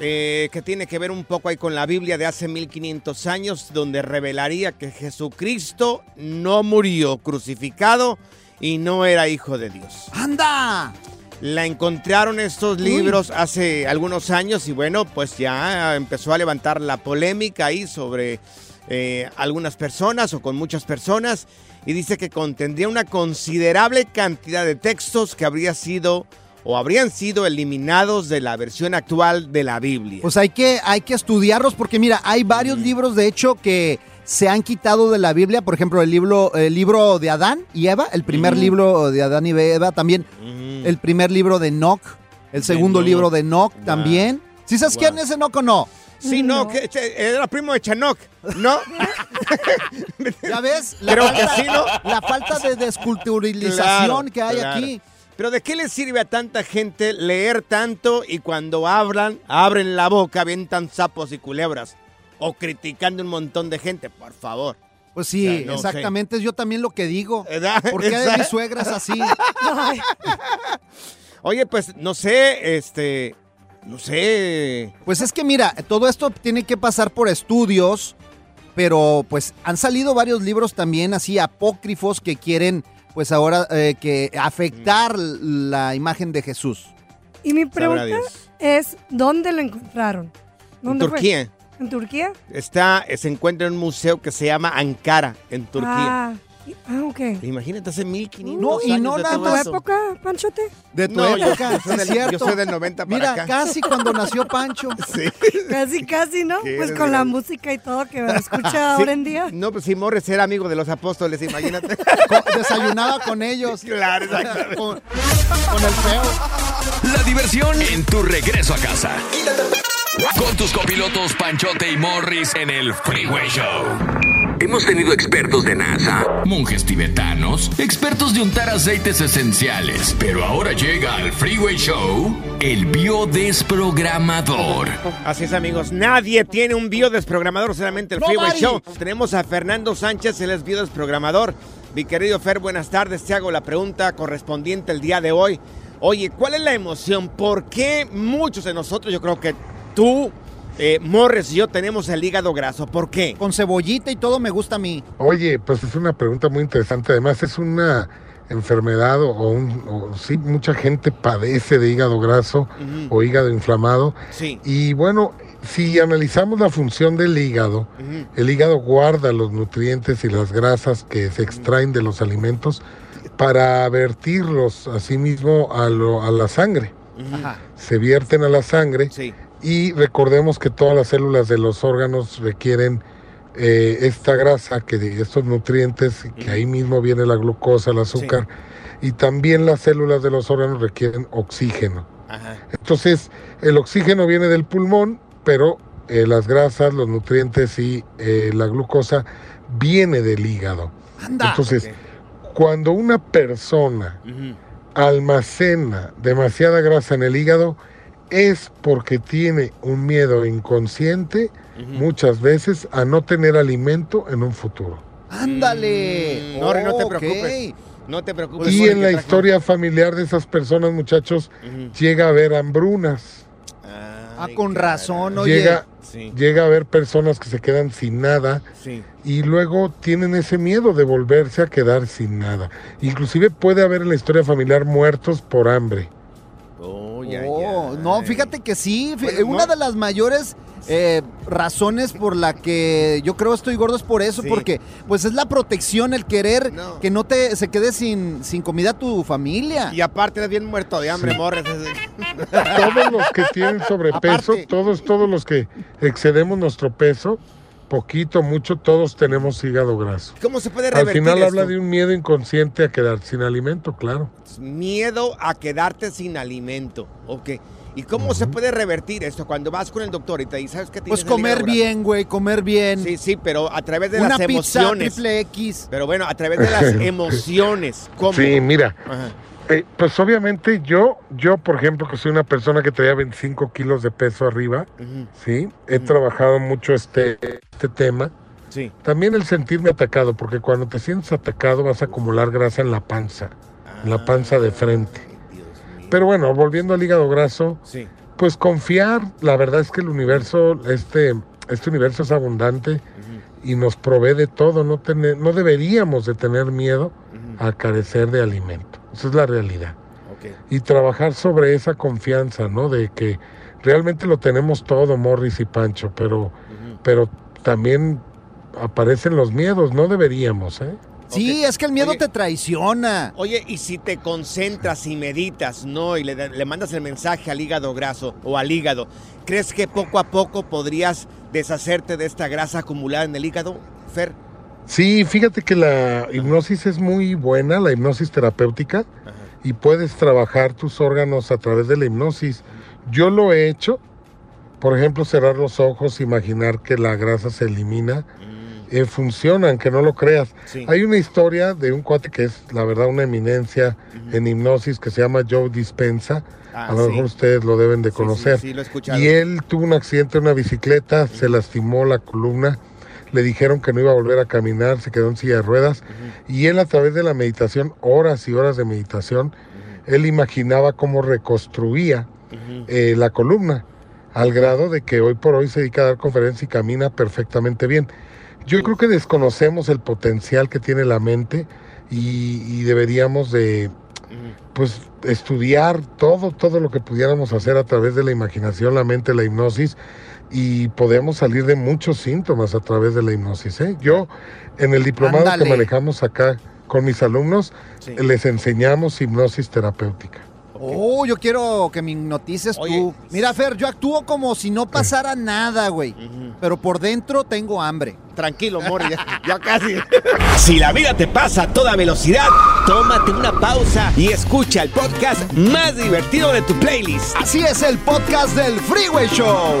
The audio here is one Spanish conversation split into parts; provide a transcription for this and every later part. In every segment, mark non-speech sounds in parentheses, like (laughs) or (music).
eh, que tiene que ver un poco ahí con la Biblia de hace 1500 años, donde revelaría que Jesucristo no murió crucificado y no era hijo de Dios. ¡Anda! La encontraron estos libros hace algunos años y bueno, pues ya empezó a levantar la polémica ahí sobre eh, algunas personas o con muchas personas y dice que contendría una considerable cantidad de textos que habría sido o habrían sido eliminados de la versión actual de la Biblia. Pues hay que, hay que estudiarlos porque mira, hay varios libros de hecho que se han quitado de la Biblia, por ejemplo, el libro, el libro de Adán y Eva, el primer libro de Adán y Eva, también el primer libro de Enoch, el segundo Enoch. libro de Enoch Wow. también. ¿Sí sabes Wow. quién es Enoch o no? Sí, no, que che- era primo de Chanoc, ¿no? (laughs) ¿Ya ves? La Creo falta, que sí, ¿no? La falta de desculturalización Claro, que hay claro. aquí. Pero ¿de qué le sirve a tanta gente leer tanto y cuando hablan, abren la boca, avientan sapos y culebras? O criticando un montón de gente, por favor. Pues sí, no sé. exactamente, es yo también lo que digo. (laughs) ¿Por qué Exacto. mi suegra es así? (laughs) Oye, pues no sé, este, no sé. Pues es que mira, todo esto tiene que pasar por estudios, pero pues han salido varios libros también así apócrifos que quieren pues ahora eh, que afectar la imagen de Jesús. Y mi pregunta es, ¿dónde lo encontraron? En ¿Dónde fue? Turquía. ¿En Turquía? Está, se encuentra en un museo que se llama Ankara, en Turquía. Ah, ah, ok. Imagínate, hace 1500 No, y años no de nada todo ¿Tu eso. época, Panchote? De tu No, yo- época, yo, sí soy es del, yo cierto. soy del 90 para Mira, acá. casi cuando nació Pancho. (laughs) Sí. Casi, casi, ¿no? Qué Pues con la música y todo que (laughs) escucha ahora en día. No, pues si Morris era amigo de los apóstoles, imagínate. (laughs) Co- Desayunaba con ellos. Claro, exactamente. Con, con el feo. La diversión en tu regreso a casa. Con tus copilotos Panchote y Morris en el Freeway Show. Hemos tenido expertos de NASA, monjes tibetanos, expertos de untar aceites esenciales, pero ahora llega al Freeway Show el biodesprogramador. Así es, amigos. Nadie tiene un biodesprogramador, solamente el Freeway Nobody. Show. Tenemos a Fernando Sánchez, él es biodesprogramador. Mi querido Fer, buenas tardes. Te hago la pregunta correspondiente el día de hoy. Oye, ¿cuál es la emoción? ¿Por qué muchos de nosotros, yo creo que tú, eh, Morris y yo, tenemos el hígado graso? ¿Por qué? Con cebollita y todo me gusta a mí. Oye, pues es una pregunta muy interesante. Además, es una enfermedad o, un, o sí, mucha gente padece de hígado graso o hígado inflamado. Sí. Y bueno, si analizamos la función del hígado, el hígado guarda los nutrientes y las grasas que se extraen de los alimentos para vertirlos asimismo a, lo- a la sangre. Ajá. Se vierten a la sangre Sí. Y recordemos que todas las células de los órganos requieren eh, esta grasa, que estos nutrientes, que ahí mismo viene la glucosa, el azúcar, y también las células de los órganos requieren oxígeno. Ajá. Entonces, el oxígeno viene del pulmón, pero eh, las grasas, los nutrientes y eh, la glucosa viene del hígado. Anda. Entonces, cuando una persona almacena demasiada grasa en el hígado es porque tiene un miedo inconsciente muchas veces a no tener alimento en un futuro. Ándale. Mm, no, no te preocupes. No te preocupes. y en la historia familiar de esas personas, muchachos, llega a haber hambrunas. Ah. Ah, con razón, oye. Llega, Sí. llega a haber personas que se quedan sin nada Sí. y luego tienen ese miedo de volverse a quedar sin nada. Inclusive puede haber en la historia familiar muertos por hambre. Oh, ya, Oh, ya. no, fíjate que sí. Bueno, una no. de las mayores eh, razones por la que yo creo estoy gordo es por eso, Sí. porque pues es la protección, el querer No. que no te se quede sin, sin comida tu familia. Y aparte eres bien muerto de hambre, Morris. Todos los que tienen sobrepeso, Aparte. todos, todos los que excedemos nuestro peso, poquito, mucho, todos tenemos hígado graso. ¿Cómo se puede Al revertir final esto? habla de un miedo inconsciente a quedar sin alimento, claro. Miedo a quedarte sin alimento. Ok. ¿Y cómo se puede revertir esto cuando vas con el doctor y te dice, ¿sabes qué tienes Pues comer hígado graso"? bien, güey, comer bien. Sí, sí, pero a través de Una las pizza emociones. triple X. Pero bueno, a través de las (laughs) emociones. ¿Cómo? Sí, mira, Ajá. Eh, pues obviamente yo, yo por ejemplo, que soy una persona que traía 25 kilos de peso arriba, sí, he trabajado mucho este, este tema. Sí. También el sentirme atacado, porque cuando te sientes atacado vas a acumular grasa en la panza, en la panza de frente. Pero bueno, volviendo al hígado graso, Sí. pues confiar, la verdad es que el universo, este, este universo es abundante y nos provee de todo, no, tener, no deberíamos de tener miedo a carecer de alimento, esa es la realidad. Ok. Y trabajar sobre esa confianza, ¿no? De que realmente lo tenemos todo, Morris y Pancho, pero, pero también aparecen los miedos, no deberíamos, ¿eh? Sí, es que el miedo Oye. te traiciona. Oye, y si te concentras y meditas, ¿no? Y le, le mandas el mensaje al hígado graso o al hígado, ¿crees que poco a poco podrías deshacerte de esta grasa acumulada en el hígado, Fer? Sí, fíjate que la hipnosis es muy buena, la hipnosis terapéutica, y puedes trabajar tus órganos a través de la hipnosis. Yo lo he hecho, por ejemplo, cerrar los ojos, imaginar que la grasa se elimina. Eh, funciona, aunque no lo creas. Sí. Hay una historia de un cuate que es, la verdad, una eminencia en hipnosis que se llama Joe Dispensa. Ah, a lo sí. mejor ustedes lo deben de conocer. Sí, lo. Y él tuvo un accidente en una bicicleta, se lastimó la columna, le dijeron que no iba a volver a caminar, se quedó en silla de ruedas. Y él a través de la meditación, horas y horas de meditación, él imaginaba cómo reconstruía eh, la columna, al grado de que hoy por hoy se dedica a dar conferencias y camina perfectamente bien. Yo creo que desconocemos el potencial que tiene la mente y, y deberíamos de pues estudiar todo, todo lo que pudiéramos hacer a través de la imaginación, la mente, la hipnosis y podemos salir de muchos síntomas a través de la hipnosis. ¿eh? Yo en el diplomado Ándale. que manejamos acá con mis alumnos Sí. les enseñamos hipnosis terapéutica. Oh, yo quiero que me hipnotices Oye. tú. Mira, Fer, yo actúo como si no pasara nada, güey. Pero por dentro tengo hambre. Tranquilo, Morris, ya, (laughs) ya casi. Si la vida te pasa a toda velocidad, tómate una pausa y escucha el podcast más divertido de tu playlist. Así es el podcast del Freeway Show.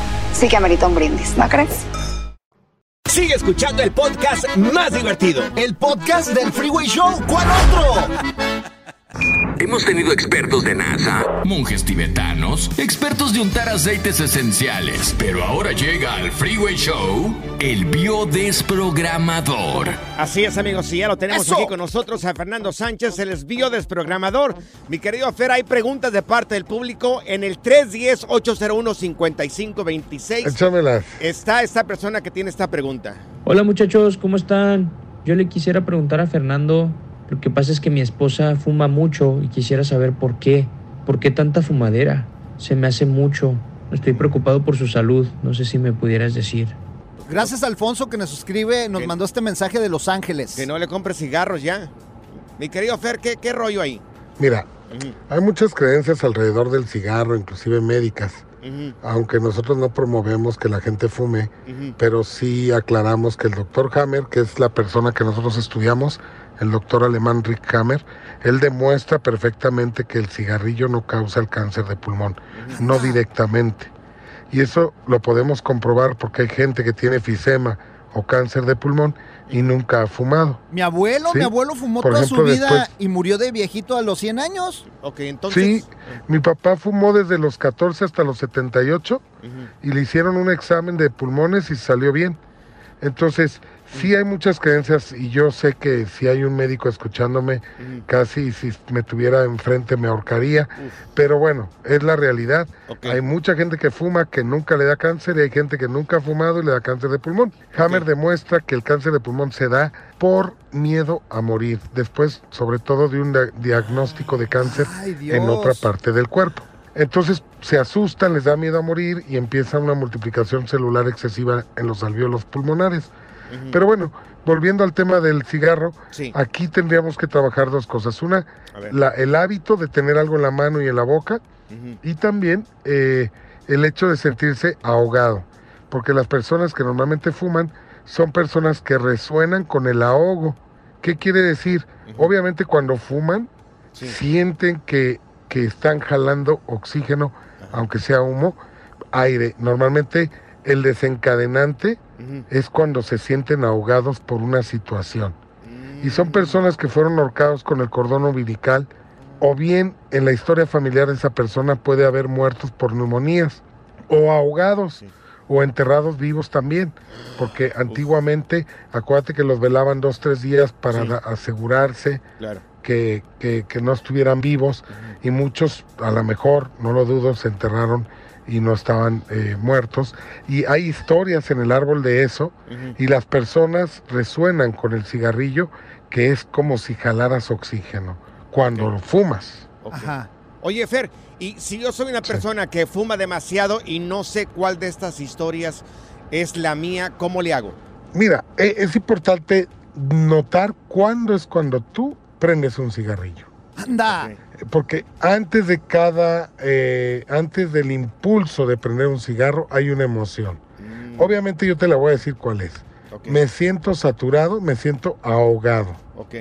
sí que amerita un brindis, ¿no crees? Sigue escuchando el podcast más divertido. El podcast del Freeway Show. ¿Cuál otro? Hemos tenido expertos de NASA, monjes tibetanos, expertos de untar aceites esenciales, pero ahora llega al Freeway Show el biodesprogramador. Así es, amigos, y ya lo tenemos ¡Eso! aquí con nosotros a Fernando Sánchez, el biodesprogramador. Mi querido Fer, hay preguntas de parte del público en el 310-801-5526. Échamelas. Está esta persona que tiene esta pregunta. Hola muchachos, ¿cómo están? Yo le quisiera preguntar a Fernando, lo que pasa es que mi esposa fuma mucho y quisiera saber por qué. ¿Por qué tanta fumadera? Se me hace mucho. Estoy preocupado por su salud. No sé si me pudieras decir. Gracias Alfonso que nos escribe, nos mandó este mensaje de Los Ángeles. Que no le compre cigarros ya. Mi querido Fer, ¿qué, qué rollo ahí? Mira, hay muchas creencias alrededor del cigarro, inclusive médicas. Aunque nosotros no promovemos que la gente fume, pero sí aclaramos que el doctor Hammer, que es la persona que nosotros estudiamos, el doctor alemán Rick Hammer, él demuestra perfectamente que el cigarrillo no causa el cáncer de pulmón, no directamente. Y eso lo podemos comprobar porque hay gente que tiene efisema o cáncer de pulmón y nunca ha fumado. Mi abuelo, Sí. mi abuelo fumó Por toda ejemplo, su vida después- y murió de viejito a los 100 años. Ok, entonces. Sí, mi papá fumó desde los 14 hasta los 78 y le hicieron un examen de pulmones y salió bien. Entonces, sí hay muchas creencias y yo sé que si hay un médico escuchándome, casi si me tuviera enfrente me ahorcaría, pero bueno, es la realidad. Hay mucha gente que fuma que nunca le da cáncer y hay gente que nunca ha fumado y le da cáncer de pulmón. Hammer demuestra que el cáncer de pulmón se da por miedo a morir, después sobre todo de un dia- diagnóstico de cáncer Ay, en otra parte del cuerpo. Entonces se asustan, les da miedo a morir y empieza una multiplicación celular excesiva en los alvéolos pulmonares. Pero bueno, volviendo al tema del cigarro, Sí. aquí tendríamos que trabajar dos cosas. Una, la- el hábito de tener algo en la mano y en la boca y también eh, el hecho de sentirse ahogado. Porque las personas que normalmente fuman son personas que resuenan con el ahogo. ¿Qué quiere decir? Obviamente cuando fuman, sienten que, que están jalando oxígeno, aunque sea humo, aire. Normalmente el desencadenante es cuando se sienten ahogados por una situación. Y son personas que fueron ahorcados con el cordón umbilical, o bien en la historia familiar de esa persona puede haber muertos por neumonías, o ahogados, o enterrados vivos también, porque antiguamente, acuérdate que los velaban dos, tres días para asegurarse Claro. que, que- que no estuvieran vivos y muchos, a lo mejor, no lo dudo, se enterraron y no estaban eh, muertos. Y hay historias en el árbol de eso y las personas resuenan con el cigarrillo que es como si jalaras oxígeno cuando lo fumas. Ajá. Oye, Fer, y si yo soy una persona que fuma demasiado y no sé cuál de estas historias es la mía, ¿cómo le hago? Mira, e- es importante notar cuándo es cuando tú prendes un cigarrillo. Anda. Porque antes de cada, eh, antes del impulso de prender un cigarro hay una emoción. Obviamente yo te la voy a decir cuál es. Me siento saturado, me siento ahogado. Ok.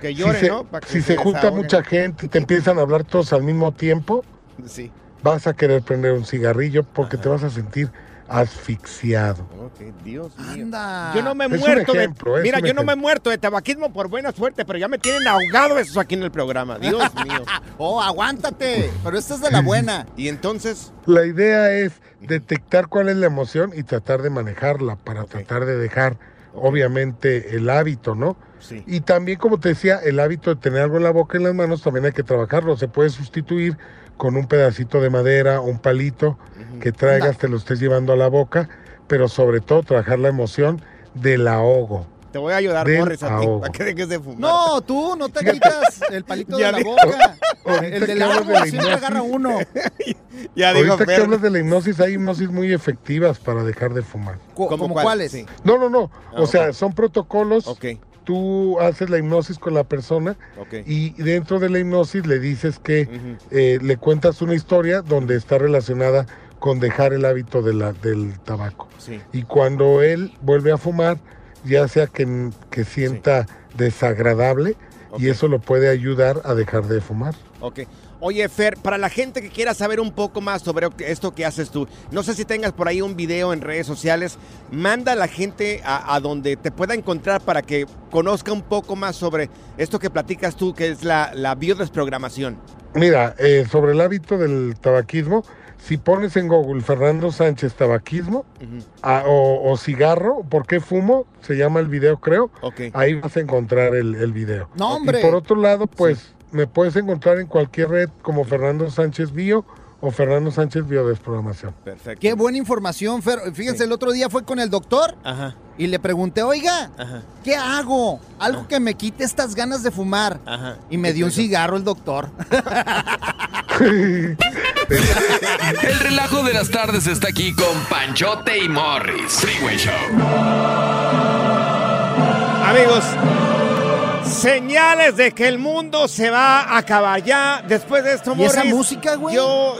Que Si llore, se, ¿no? Que si se junta mucha gente y te empiezan a hablar todos al mismo tiempo, Sí. vas a querer prender un cigarrillo porque te vas a sentir asfixiado. Ok, Dios mío. Anda. Yo no me he muerto ejemplo, de. Mira, yo no me he muerto de tabaquismo por buena suerte, pero ya me tienen ahogado esos aquí en el programa. Dios (laughs) mío. Oh, aguántate. Pero esta es de la buena. Y entonces. La idea es detectar cuál es la emoción y tratar de manejarla para tratar de dejar, obviamente, el hábito, ¿no? Sí. Y también, como te decía, el hábito de tener algo en la boca y en las manos también hay que trabajarlo. Se puede sustituir con un pedacito de madera, un palito que traigas, te lo estés llevando a la boca, pero sobre todo trabajar la emoción del ahogo. Te voy a ayudar, Morris, a ti, ahogo. para que dejes de fumar. No, tú no te quitas el palito Ya de la boca. El que del la siempre hipnosis. agarra uno. (laughs) Ya dijo Ahorita que Fer. hablas de la hipnosis, hay hipnosis muy efectivas para dejar de fumar. ¿Cómo ¿Como cuál? cuáles? Sí. No, no, no. Ah, o sea, ok. son protocolos. Ok, Tú haces la hipnosis con la persona y dentro de la hipnosis le dices que eh, le cuentas una historia donde está relacionada con dejar el hábito de la- del tabaco. Sí. Y cuando él vuelve a fumar, ya sea que, que sienta desagradable y eso lo puede ayudar a dejar de fumar. Oye, Fer, para la gente que quiera saber un poco más sobre esto que haces tú, no sé si tengas por ahí un video en redes sociales, manda a la gente a, a donde te pueda encontrar para que conozca un poco más sobre esto que platicas tú, que es la, la biodesprogramación. Mira, eh, sobre el hábito del tabaquismo, si pones en Google Fernando Sánchez tabaquismo ah, o, o cigarro, ¿por qué fumo? Se llama el video, creo. Ok. Ahí vas a encontrar el, el video. No, hombre. Y por otro lado, pues me puedes encontrar en cualquier red como Fernando Sánchez Bio o Fernando Sánchez Biodesprogramación. Perfecto. Qué buena información, Fer. Fíjense, Sí. el otro día fue con el doctor Ajá, y le pregunté, oiga, ajá, ¿qué hago? Algo que me quite estas ganas de fumar. ajá. Y me dio un cigarro el doctor. (laughs) El relajo de las tardes está aquí con Panchote y Morris. Freeway Show. Amigos, señales de que el mundo se va a acabar ya. Después de esto, ¿Y esa música, güey? Yo.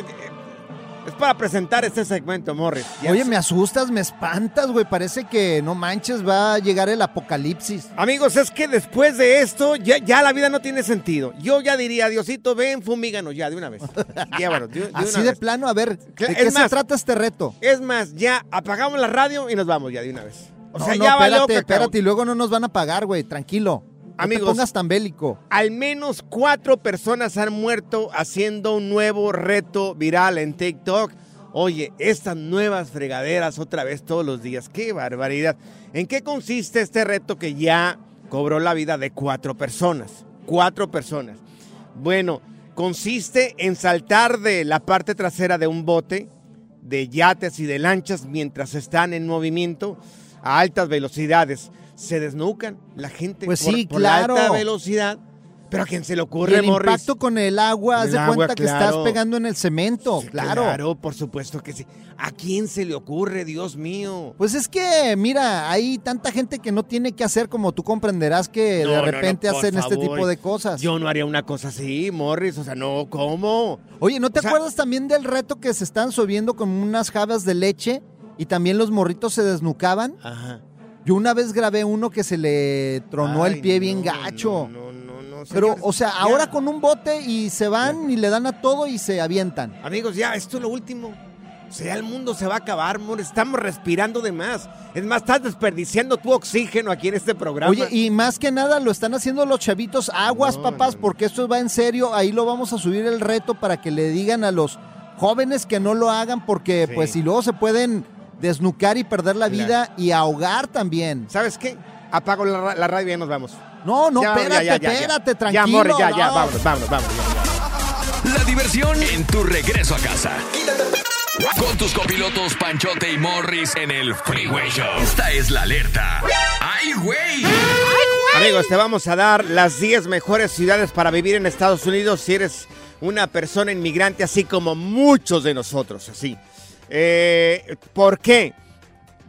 Es para presentar este segmento, Morris. Ya Oye, me asustas, me espantas, güey. Parece que no manches, va a llegar el apocalipsis. Amigos, es que después de esto ya, ya la vida no tiene sentido. Yo ya diría, Diosito, ven, fumíganos ya de una vez. (laughs) De, de Así una de vez. plano, a ver, ¿de es qué se trata este reto? Es más, ya apagamos la radio y nos vamos ya de una vez. O No, sea, no, ya valió espérate, espérate, y luego no nos van a pagar, güey, tranquilo. No Amigos. te pongas tan bélico. Al menos cuatro personas han muerto haciendo un nuevo reto viral en TikTok. Oye, estas nuevas fregaderas otra vez todos los días. ¡Qué barbaridad! ¿En qué consiste este reto que ya cobró la vida de cuatro personas? Cuatro personas. Bueno, consiste en saltar de la parte trasera de un bote, de yates y de lanchas mientras están en movimiento a altas velocidades. Se desnucan la gente Pues por, sí, por la claro. alta velocidad. Pero a quién se le Y ocurre, el Morris. impacto con el agua, haz de cuenta que estás claro. pegando en el cemento, claro. Claro, por supuesto que sí. ¿A quién se le ocurre, Dios mío? Pues es que, mira, hay tanta gente que no tiene que hacer como tú comprenderás que No, de no, no, repente hacen este tipo de cosas. Yo no haría una cosa así, Morris. O sea, no, ¿cómo? Oye, ¿no te O sea- acuerdas también del reto que se están subiendo con unas jabas de leche y también los morritos se desnucaban? Ajá. Yo una vez grabé uno que se le tronó el pie bien gacho. No, no, no. Pero, o sea, ya. ahora con un bote y se van y le dan a todo y se avientan. Amigos, ya, esto es lo último. O sea, el mundo se va a acabar, Morris. Estamos respirando de más. Es más, estás desperdiciando tu oxígeno aquí en este programa. Oye, y más que nada lo están haciendo los chavitos aguas, No, papás, no, no. porque esto va en serio. Ahí lo vamos a subir el reto para que le digan a los jóvenes que no lo hagan, porque Sí. pues si luego se pueden desnucar y perder la Claro. vida y ahogar también. ¿Sabes qué? Apago la, la radio y ya nos vamos. No, no, Ya, ya, espérate, ya, ya, ya. espérate, Ya, tranquilo. Morris, ya, ya, no. vámonos, vámonos, vámonos. ya. La diversión en tu regreso a casa. Con tus copilotos Panchote y Morris en el Freeway Show. Esta es la alerta. ¡Ay, güey! Amigos, te vamos a dar las 10 mejores ciudades para vivir en Estados Unidos si eres una persona inmigrante, así como muchos de nosotros, así. Eh, ¿Por qué?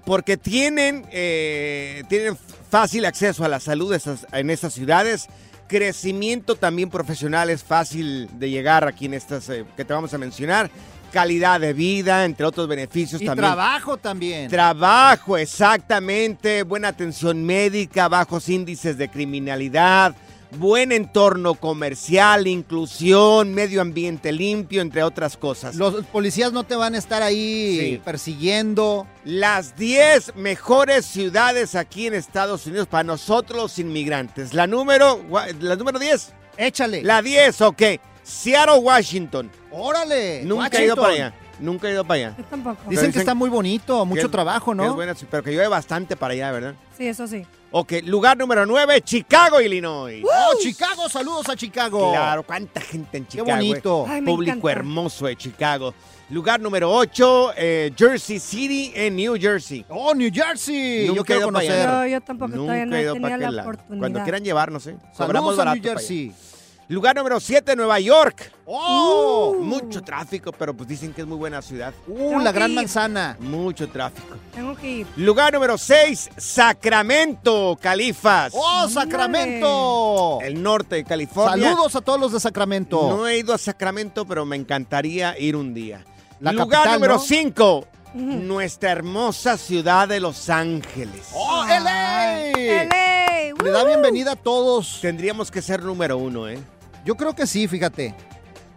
Porque tienen, eh, tienen fácil acceso a la salud en estas ciudades. Crecimiento también profesional es fácil de llegar aquí en estas eh, que te vamos a mencionar. Calidad de vida, entre otros beneficios Y también. trabajo también. Trabajo, exactamente. Buena atención médica, bajos índices de criminalidad, buen entorno comercial, inclusión, medio ambiente limpio, entre otras cosas. Los policías no te van a estar ahí Sí. persiguiendo. Las 10 mejores ciudades aquí en Estados Unidos para nosotros los inmigrantes. La número, la número 10. Échale. La 10, ok. Seattle, Washington. Órale. Nunca he ido para allá. Nunca he ido para allá. Yo tampoco. Dicen, que está muy bonito, mucho Que es- trabajo, que ¿no? Es buena, pero que llueve bastante para allá, ¿verdad? Sí, eso sí. Ok, lugar número 9, Chicago, Illinois. Oh, Chicago, saludos a Chicago. Claro, cuánta gente en Qué Chicago. bonito. eh. Ay, me Público encanta. hermoso de Chicago. Lugar número 8, Jersey City en New Jersey. Oh, New Jersey. Nunca Yo quiero conocer. Yo, yo tampoco Nunca todavía no he he ido tenido la oportunidad. Cuando quieran llevarnos, ¿eh? Cobramos Saludos a barato New para allá. Lugar número 7, Nueva York. Oh, Mucho tráfico, pero pues dicen que es muy buena ciudad. uh, Tengo la gran ir. manzana. Mucho tráfico. Tengo que ir. Lugar número 6, Sacramento, Califas. Oh, Sacramento. El norte de California. Saludos a todos los de Sacramento. No he ido a Sacramento, pero me encantaría ir un día. La Lugar capital, número ¿no? 5, nuestra hermosa ciudad de Los Ángeles. ¡Oh, LA! ¡Ele! Le da bienvenida a todos. Tendríamos que ser número uno, ¿eh? Yo creo que sí, fíjate.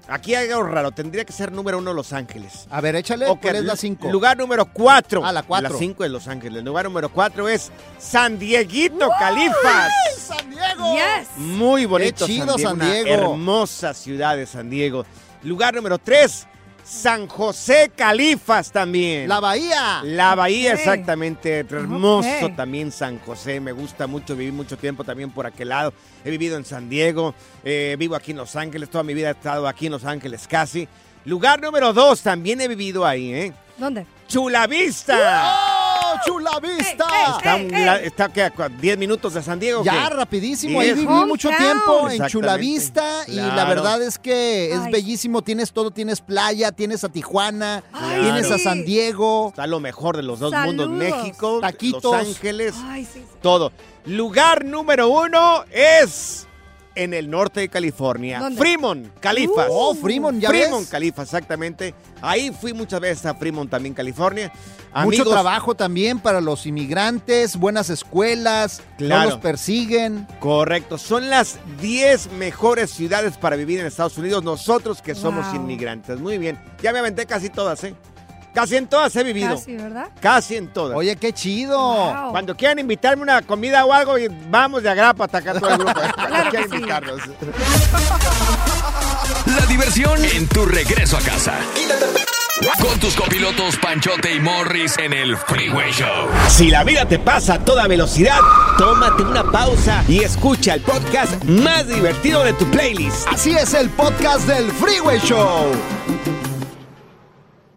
Aquí hay algo raro, tendría que ser número uno Los Ángeles. A ver, échale, Ok, ¿cuál es la 5? Lugar número 4. Ah, la cuatro. La 5 de Los Ángeles. El lugar número 4 es San Dieguito, Califas. ¡San Diego! Yes. Muy bonito Qué chido, San Diego. hermosa ciudad de San Diego. Lugar número 3, San José Califas también. La Bahía. La bahía, exactamente. Hermoso también San José. Me gusta mucho, viví mucho tiempo también por aquel lado. He vivido en San Diego, eh, vivo aquí en Los Ángeles, toda mi vida he estado aquí en Los Ángeles casi. Lugar número dos, también he vivido ahí, ¿eh? ¿Dónde? Chula Vista. ¡Oh, Chula Vista! Está, un la- está ¿qué, a 10 minutos de San Diego. Ya, qué? rapidísimo. Ahí Diez. viví mucho Hometown. tiempo en Exactamente. Chulavista y la Claro. verdad es que es Ay. bellísimo. Tienes todo, tienes playa, tienes a Tijuana, Ay, tienes a sí. San Diego. Está lo mejor de los dos Saludos. mundos, México, Taquitos. Los Ángeles, Ay, sí, sí. todo. Lugar número uno es en el norte de California. ¿Dónde? Fremont, Califas. Oh, Fremont, ya Fremont, ves. Califas, exactamente. Ahí fui muchas veces a Fremont también, California. Mucho Amigos, trabajo también para los inmigrantes, buenas escuelas, Claro. no los persiguen. Correcto, son las 10 mejores ciudades para vivir en Estados Unidos, nosotros que somos Wow. inmigrantes. Muy bien, ya me aventé casi todas, ¿eh? Casi en todas he vivido. Casi, ¿verdad? Casi en todas. Oye, qué chido. Wow. Cuando quieran invitarme una comida o algo, y vamos de agrapa a atacar todo el grupo. (laughs) Cuando Claro que sí. invitarnos. La diversión en tu regreso a casa. Con tus copilotos Panchote y Morris en el Freeway Show. Si la vida te pasa a toda velocidad, tómate una pausa y escucha el podcast más divertido de tu playlist. Así es el podcast del Freeway Show.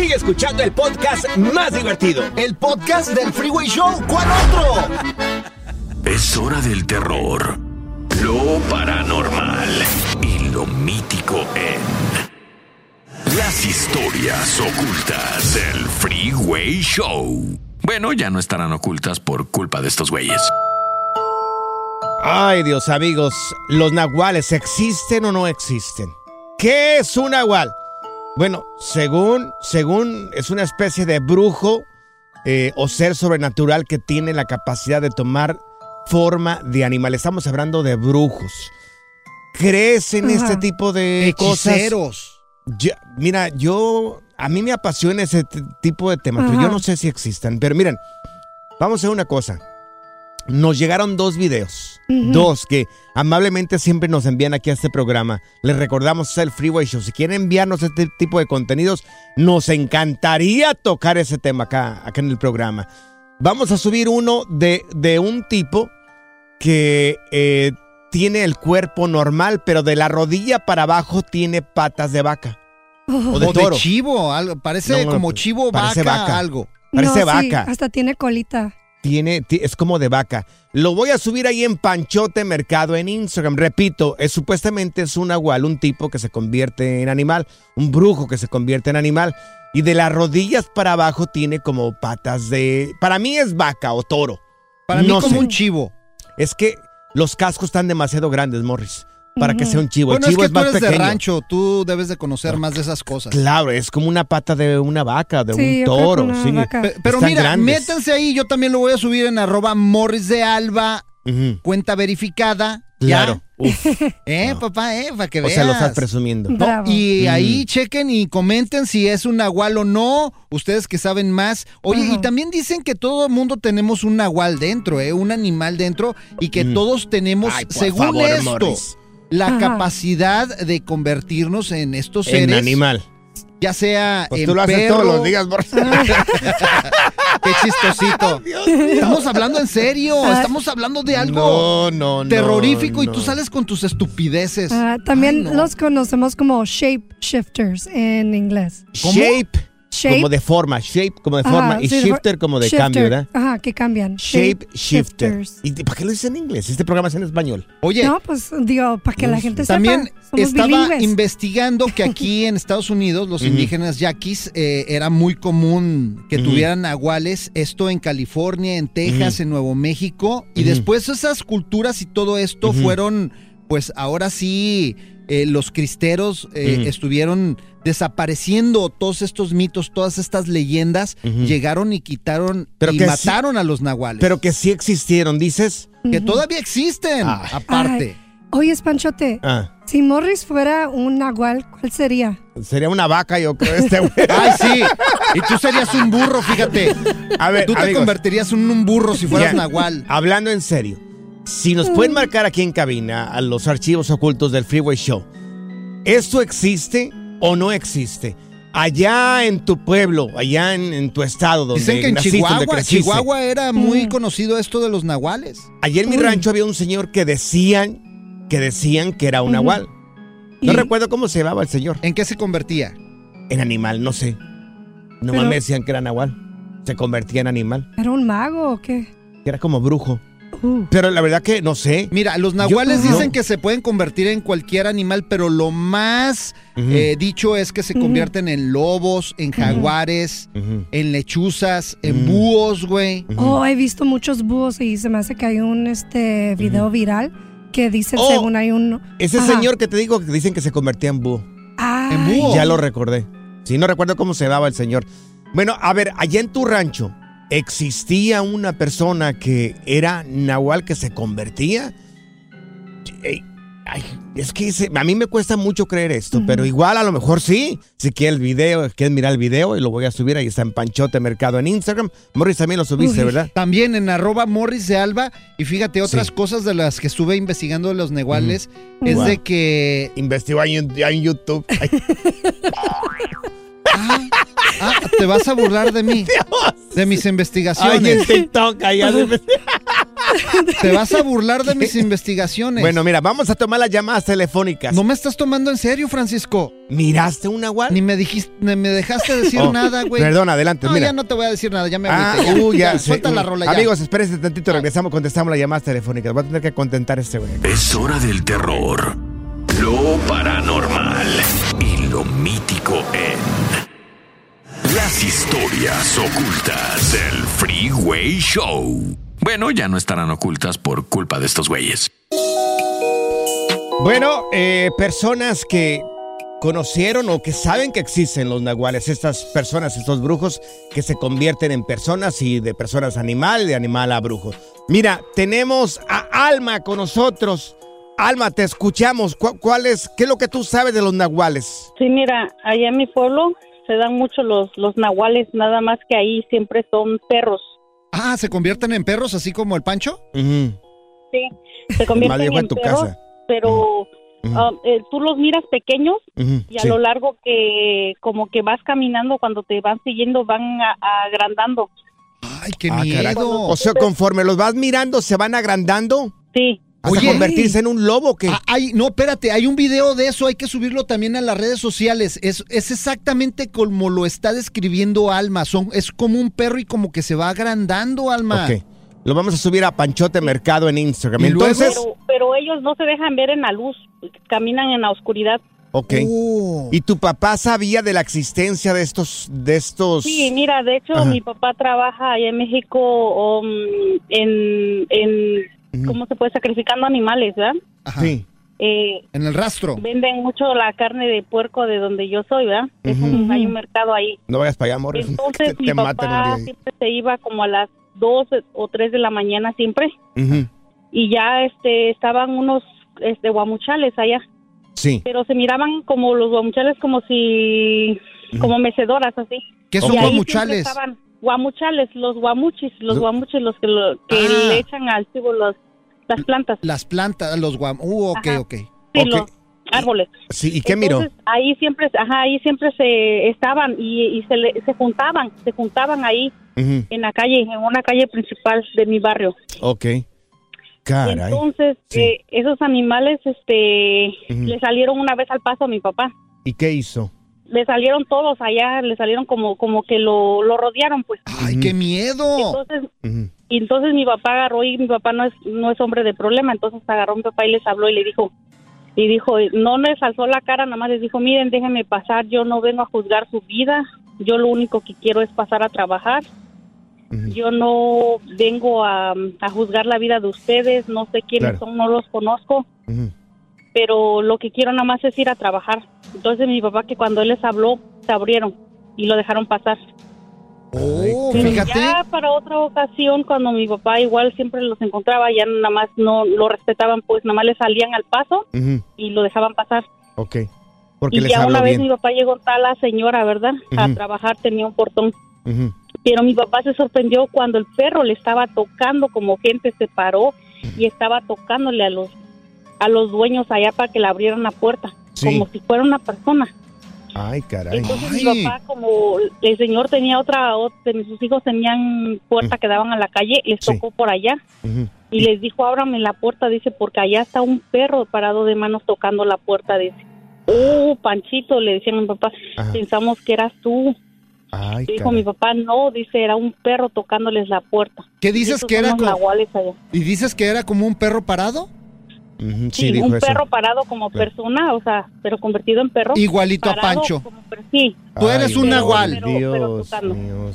Sigue escuchando el podcast más divertido. El podcast del Freeway Show. ¿Cuál otro? Es hora del terror, lo paranormal y lo mítico en las historias ocultas del Freeway Show. Bueno, ya no estarán ocultas por culpa de estos güeyes. Ay, Dios, amigos, ¿los nahuales existen o no existen? ¿Qué es un nahual? Bueno, según, según es una especie de brujo eh, o ser sobrenatural que tiene la capacidad de tomar forma de animal. Estamos hablando de brujos. ¿Crees en Ajá. este tipo de cosas? Hechiceros. Ya- mira, yo, a mí me apasiona ese tipo de temas, pero yo no sé si existan. Pero miren, vamos a hacer una cosa. Nos llegaron dos videos, dos que amablemente siempre nos envían aquí a este programa. Les recordamos es el Freeway Show. Si quieren enviarnos este tipo de contenidos, nos encantaría tocar ese tema acá, acá en el programa. Vamos a subir uno de, de un tipo que eh, tiene el cuerpo normal, pero de la rodilla para abajo tiene patas de vaca. O de o toro. de chivo, algo. Parece No, como chivo, parece vaca, vaca. algo. Parece No, sí, vaca. hasta tiene colita. Tiene, ti- es como de vaca. Lo voy a subir ahí en Panchote Mercado en Instagram. Repito, es, supuestamente es un nahual, un tipo que se convierte en animal, un brujo que se convierte en animal. Y de las rodillas para abajo tiene como patas de... Para mí es vaca o toro. Para mí No como sé. un chivo. Es que los cascos están demasiado grandes, Morris, para que sea un chivo. Bueno, el chivo es es, que tú más eres pequeño. de rancho, tú debes de conocer más de esas cosas. Claro, es como una pata de una vaca, de Sí, un toro. una sí. Pe- Pero Están mira, grandes. métanse ahí, yo también lo voy a subir en arroba Morris de Alba, cuenta verificada. Claro. Uf, (laughs) Eh, No. papá, eh, para que o veas. sea, lo estás presumiendo. No, y Mm. ahí chequen y comenten si es un nahual o no, ustedes que saben más. Oye, y también dicen que todo el mundo tenemos un nahual dentro, ¿eh? un animal dentro, y que Mm. todos tenemos, Ay, según favor, esto, Morris. La Ajá. capacidad de convertirnos en estos En seres, animal. ya sea Pues en tú lo haces perro, todos los días, Morris. (laughs) Qué chistosito. (laughs) Estamos hablando en serio, estamos hablando de algo No, no, no, terrorífico y tú sales con tus estupideces. Ah, también Ay, no. los conocemos como shape shifters en inglés. ¿Cómo? Shape Shape. como de forma, shape como de Ajá, forma y sí, shifter como de shifter. cambio, ¿verdad? Ajá, que cambian. Shape shifter. shifters. ¿Y para qué lo dice en inglés? Este programa es en español. Oye, No, pues digo, para que la gente También sepa. Somos estaba bilingües. investigando que aquí (laughs) en Estados Unidos los indígenas yaquis eh, era muy común que tuvieran nahuales, esto en California, en Texas, en Nuevo México, y después esas culturas y todo esto fueron, pues ahora sí, eh, los cristeros eh, estuvieron desapareciendo todos estos mitos, todas estas leyendas, llegaron y quitaron Pero y que sí- mataron a los nahuales. Pero que sí existieron, dices. que todavía existen, Ah. aparte. Oye, Panchote, Ah, si Morris fuera un nahual, ¿cuál sería? sería una vaca, yo creo, este güey. (laughs) Ay, sí. Y tú serías un burro, fíjate. A ver, Tú te amigos, convertirías en un burro si fueras ya, nahual. Hablando en serio, si nos pueden marcar aquí en cabina a los archivos ocultos del Freeway Show, ¿esto existe o no existe? Allá en tu pueblo, allá en, en tu estado, donde Dicen que en naciste, donde Chihuahua, creciste. Chihuahua era muy Mm. conocido esto de los nahuales. Allí en mi rancho había un señor que decían que decían que era un nahual. No Y- recuerdo cómo se llamaba el señor. ¿En qué se convertía? En animal, no sé. No Pero- me decían que era nahual. Se convertía en animal. ¿Era un mago o qué? Que era como brujo. Pero la verdad que no sé. Mira, los nahuales Yo- dicen no. que se pueden convertir en cualquier animal, pero lo más eh, dicho es que se convierten en lobos, en jaguares, en lechuzas, en Mm. búhos, güey. Oh, he visto muchos búhos y se me hace que hay un este video viral que dice Oh, según hay un Ese Ajá. señor que te digo que dicen que se convertía en búho. Ay, en búho. Ya lo recordé. Sí, no recuerdo cómo se llamaba el señor. Bueno, a ver, allá en tu rancho, ¿existía una persona que era nahual que se convertía? Ay, es que a mí me cuesta mucho creer esto, pero igual a lo mejor sí. Si quieres el video, quieres mirar el video y lo voy a subir, ahí está en Panchote Mercado en Instagram. Morris también lo subiste, Uy. ¿verdad? También en arroba Morris de Alba. Y fíjate, otras Sí. cosas de las que estuve investigando de los nahuales es Wow. de que Investigó ahí en, en YouTube. (laughs) Ah, ah, te vas a burlar de mí, (laughs) de mis Ay, en investigaciones. TikTok, ahí hace- Te vas a burlar de mis investigaciones. Bueno, mira, vamos a tomar las llamadas telefónicas. no me estás tomando en serio, Francisco. ¿Miraste un nahual? Ni me dijiste, ni me dejaste decir Oh, nada, güey. Perdón, adelante, No, mira. ya no te voy a decir nada, ya me Ah, agüité, ya. uh, ya, Ya, sí, suelta uh. la rola ya. Amigos, espérense tantito, regresamos, contestamos las llamadas telefónicas. Voy a tener que contentar a este güey. Es hora del terror, lo paranormal las historias ocultas del Freeway Show. Bueno, ya no estarán ocultas por culpa de estos güeyes. Bueno, eh, personas que conocieron o que saben que existen los nahuales, estas personas, estos brujos que se convierten en personas y de personas a animal, de animal a brujo. Mira, tenemos a Alma con nosotros. Alma, te escuchamos. ¿Cu- ¿Cuál es, qué es lo que tú sabes de los nahuales? Sí, mira, allá en mi pueblo se dan mucho los, los nahuales, nada más que ahí siempre son perros. Ah, ¿se convierten en perros así como el Pancho? Ujú. Sí, se (laughs) convierten en tu perros, casa. pero eh, tú los miras pequeños y a sí. lo largo que como que vas caminando, cuando te van siguiendo, van a- agrandando. Ay, qué Ah, miedo. O sea, conforme los vas mirando, se van agrandando Sí, hasta Oye. convertirse en un lobo que... Ah, hay- no, espérate, hay un video de eso, hay que subirlo también a las redes sociales. Es, es exactamente como lo está describiendo Alma. Son, es como un perro y como que se va agrandando, Alma. Ok. Lo vamos a subir a Panchote Mercado en Instagram. ¿Y luego? Entonces, pero, pero ellos no se dejan ver en la luz, caminan en la oscuridad. ok. Oh. ¿Y tu papá sabía de la existencia de estos, de estos? Sí, mira, de hecho Ajá. mi papá trabaja allá en México um, en, en, ¿cómo se puede? Sacrificando animales, ¿verdad? Ajá. Sí. Eh, En el rastro. venden mucho la carne de puerco de donde yo soy, ¿verdad? Es un- Ujú. hay un mercado ahí. No vayas para allá, Morris. (laughs) Entonces mi te papá siempre se iba como a las 2 o 3 de la mañana siempre Ujú. y ya este estaban unos este guamuchales allá, Sí. pero se miraban como los guamuchales como si como mecedoras así. ¿Qué son Y guamuchales? estaban guamuchales, los guamuchis, los Lo- guamuchis los que, lo- que Ah. le echan al chivo los las plantas, Las plantas, los guam. Uh, ok, ok. sí, Ok. los árboles. Sí, ¿y qué miró? Ahí siempre, ajá, ahí siempre se estaban y, y se, le- se juntaban, se juntaban ahí en la calle, en una calle principal de mi barrio. Ok. Caray. Entonces, Sí. eh, esos animales, este, le salieron una vez al paso a mi papá ¿Y qué hizo? Le salieron todos allá, le salieron como como que lo, lo rodearon, pues. ¡Ay, qué miedo! Entonces, y entonces mi papá agarró y mi papá no es no es hombre de problema, entonces agarró a mi papá y les habló y le dijo y dijo, no les alzó la cara, nada más les dijo, miren, déjenme pasar, yo no vengo a juzgar su vida, yo lo único que quiero es pasar a trabajar. Yo no vengo a, a juzgar la vida de ustedes, no sé quiénes Claro. son, no los conozco, pero lo que quiero nada más es ir a trabajar. Entonces mi papá que cuando él les habló, se abrieron y lo dejaron pasar. Oh, Pero fíjate. Ya para otra ocasión, cuando mi papá igual siempre los encontraba, ya nada más no lo respetaban, pues nada más le salían al paso y lo dejaban pasar. Ok. Porque y les ya una vez bien. mi papá llegó tal la señora, ¿verdad? A trabajar, tenía un portón. Pero mi papá se sorprendió cuando el perro le estaba tocando, como gente se paró y estaba tocándole a los a los dueños allá para que le abrieran la puerta, Sí. como si fuera una persona. Ay, caray. Entonces mi papá, como el señor tenía otra, otra sus hijos tenían puerta que daban a la calle, les Sí. tocó por allá y les dijo, ábrame la puerta, dice, porque allá está un perro parado de manos tocando la puerta, dice. Oh, Panchito, le decían a mi papá, Ajá. pensamos que eras tú. Ay, Dijo caray. mi papá, no, dice, era un perro tocándoles la puerta. ¿Qué dices que era como-. ¿Y dices que era como un perro parado? Sí, un perro parado como persona, o sea, pero convertido en perro. Igualito a Pancho. como sí. Tú eres un Pero- nahual. pero- pero.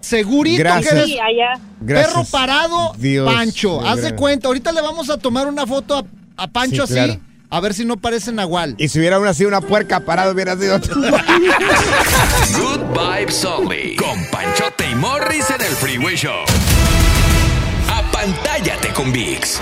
Segurito Gracias. que eres Sí, allá. Gracias. perro parado, Dios, Pancho. Dios, Haz de cuenta, ahorita le vamos a tomar una foto a, a Pancho Sí, así, claro. a ver si no parece nahual. Y si hubiera sido una puerca parada, hubiera sido otro. (laughs) Good Vibes Only. Con Panchote y Morris en el Freeway Show. Apantállate con VIX.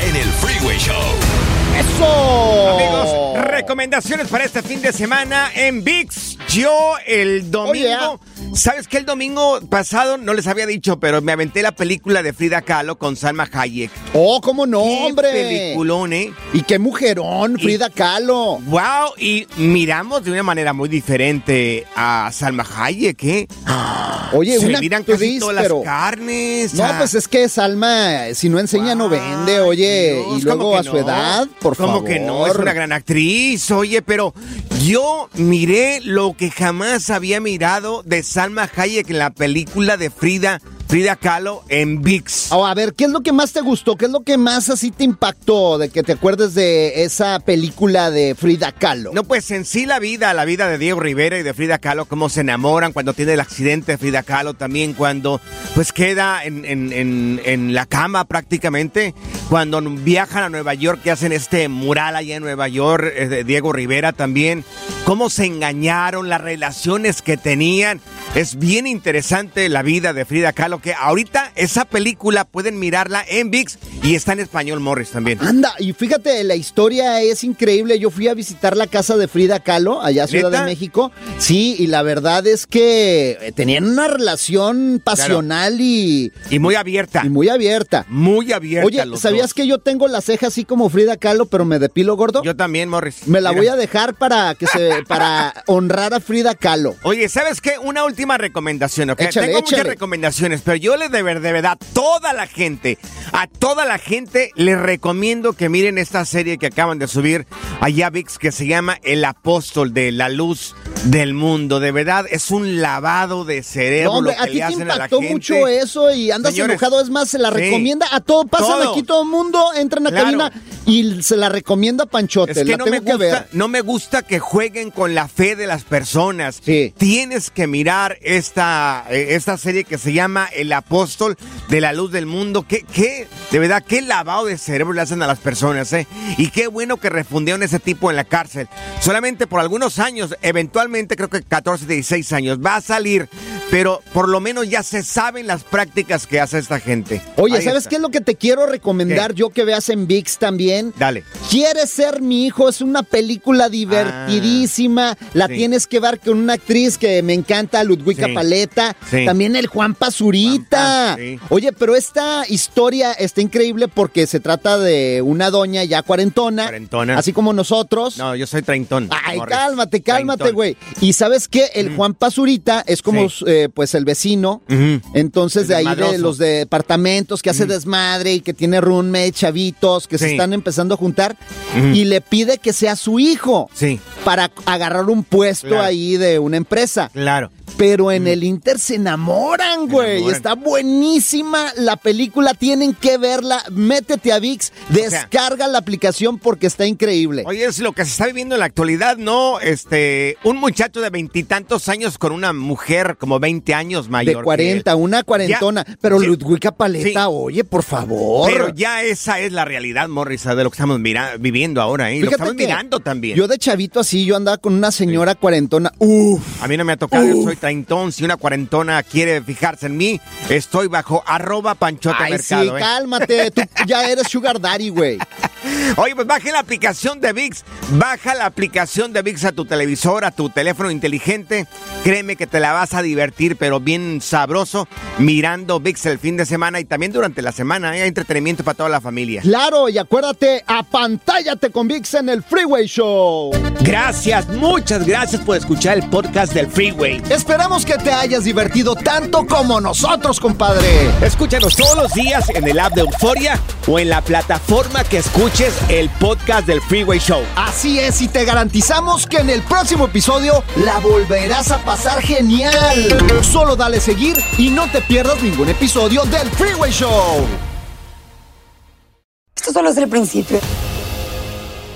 En el Freeway Show. ¡Eso! Amigos, recomendaciones para este fin de semana en VIX. Yo el domingo, ¿sabes qué? El domingo pasado no les había dicho, pero me aventé la película de Frida Kahlo con Salma Hayek. Oh, cómo no, Qué hombre. peliculón, ¿eh? Y qué mujerón, Frida Kahlo. Wow, y miramos de una manera muy diferente a Salma Hayek, ¿eh? (gasps) Oye, Se una miran casi actriz, todas pero- las carnes. No, ah. pues es que Salma, si no enseña, no vende, oye. Dios, y luego ¿cómo a que su no? edad, por ¿Cómo favor. que no? Es una gran actriz, oye, pero yo miré lo que jamás había mirado de Salma Hayek en la película de Frida, Frida Kahlo en VIX. Oh, a ver, ¿qué es lo que más te gustó? ¿Qué es lo que más así te impactó de que te acuerdes de esa película de Frida Kahlo? No, pues en sí la vida, la vida de Diego Rivera y de Frida Kahlo, cómo se enamoran cuando tiene el accidente de Frida Kahlo, también cuando pues queda en, en- en- en la cama prácticamente, cuando viajan a Nueva York y hacen este mural allá en Nueva York, eh, de Diego Rivera también, cómo se engañaron, las relaciones que tenían. Es bien interesante la vida de Frida Kahlo, que ahorita esa película pueden mirarla en VIX y está en español Morris también. Anda, y fíjate, la historia es increíble. Yo fui a visitar la casa de Frida Kahlo, allá Ciudad ¿Neta? de México. Sí, y la verdad es que eh, tenían una relación pasional y... Y muy abierta. Y muy abierta. Muy abierta. Oye, los ¿sabías dos. que yo tengo la ceja así como Frida Kahlo, pero me depilo gordo? Yo también, Morris. Me la Mira. voy a dejar para que se (laughs) para honrar a Frida Kahlo. Oye, ¿sabes qué? Una última recomendación, ¿ok? Échale, Tengo échale. muchas recomendaciones, pero yo les de, ver- de verdad, toda la gente, a toda la gente les recomiendo que miren esta serie que acaban de subir allá VIX que se llama El Apóstol de la Luz del Mundo. De verdad, es un lavado de cerebro No, hombre, lo a que ti le te hacen a la impactó gente. mucho eso y andas Señores, enojado. Es más, se la sí. recomienda a todo. Pasan Todo. aquí todo el mundo, entran a Claro. cabina y se la recomienda a Panchote. Es que la no tengo me, que gusta, ver. no me gusta que jueguen con la fe de las personas. Tienes que mirar esta, eh, esta serie que se llama El Apóstol de la Luz del Mundo. ¿Qué, qué, de verdad, qué lavado de cerebro le hacen a las personas, ¿eh? Y qué bueno que refundieron ese tipo en la cárcel. Solamente por algunos años, eventualmente creo que 14, 16 años, va a salir, pero por lo menos ya se saben las prácticas que hace esta gente. Oye, Ahí ¿sabes está. qué es lo que te quiero recomendar yo que veas en VIX también? Dale. ¿Quieres ser mi hijo? Es una película divertidísima. la Ah, sí. tienes que ver con una actriz que me encanta, Ludwika Sí. Paleta. Sí. También el Juan Pazurita. Juan Paz, sí. Oye, pero esta historia está increíble porque se trata de una doña ya cuarentona. Cuarentona. Así como nosotros. No, yo soy treintón. Ay, Morris. cálmate, cálmate, güey. Y sabes qué, el Juan Pazurita es como eh, eh, pues el vecino. Entonces, de ahí de los departamentos que hace desmadre y que tiene roommate, chavitos, que se están empezando a juntar. Y le pide que sea su hijo. Sí. Para agarrar un puesto Claro. ahí de una empresa. Claro. Pero en el Inter se enamoran, güey. Está buenísima la película. Tienen que verla. Métete a VIX, descarga la aplicación porque está increíble. Oye, es lo que se está viviendo en la actualidad, ¿no? Este, un muchacho de veintitantos años con una mujer como 20 años mayor. de que 40, él. una cuarentona. Ya- pero sí. Ludwika Paleta, oye, por favor. Pero ya esa es la realidad, Morris, de lo que estamos mira- viviendo ahora, ¿eh? lo que Fíjate estamos que mirando también. Yo de chavito así, yo andaba con una señora cuarentona. Uf. A mí no me ha tocado, yo soy treintón. Si una cuarentona quiere fijarse en mí, estoy bajo arroba panchote Ay, mercado. sí, ¿eh? cálmate. Tú ya eres sugar daddy, güey. (laughs) Oye, pues baja la aplicación de VIX. Baja la aplicación de VIX a tu televisor, a tu teléfono inteligente. Créeme que te la vas a divertir, pero bien sabroso, mirando VIX el fin de semana y también durante la semana. ¿eh? Hay entretenimiento para toda la familia. Claro, y acuérdate, apantállate con VIX en el Freeway Show. Gracias, muchas gracias por escuchar el podcast del Freeway. Esperamos que te hayas divertido tanto como nosotros, compadre. Escúchanos todos los días en el app de Euforia o en la plataforma que escuches el podcast del Freeway Show. Así es, y te garantizamos que en el próximo episodio la volverás a pasar genial. Solo dale seguir y no te pierdas ningún episodio del Freeway Show. Esto solo es el principio.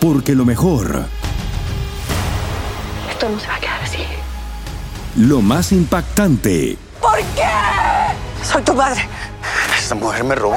Porque lo mejor, Esto no se va a quedar así. lo más impactante, ¿Por qué? Soy tu madre. Esta mujer me robó.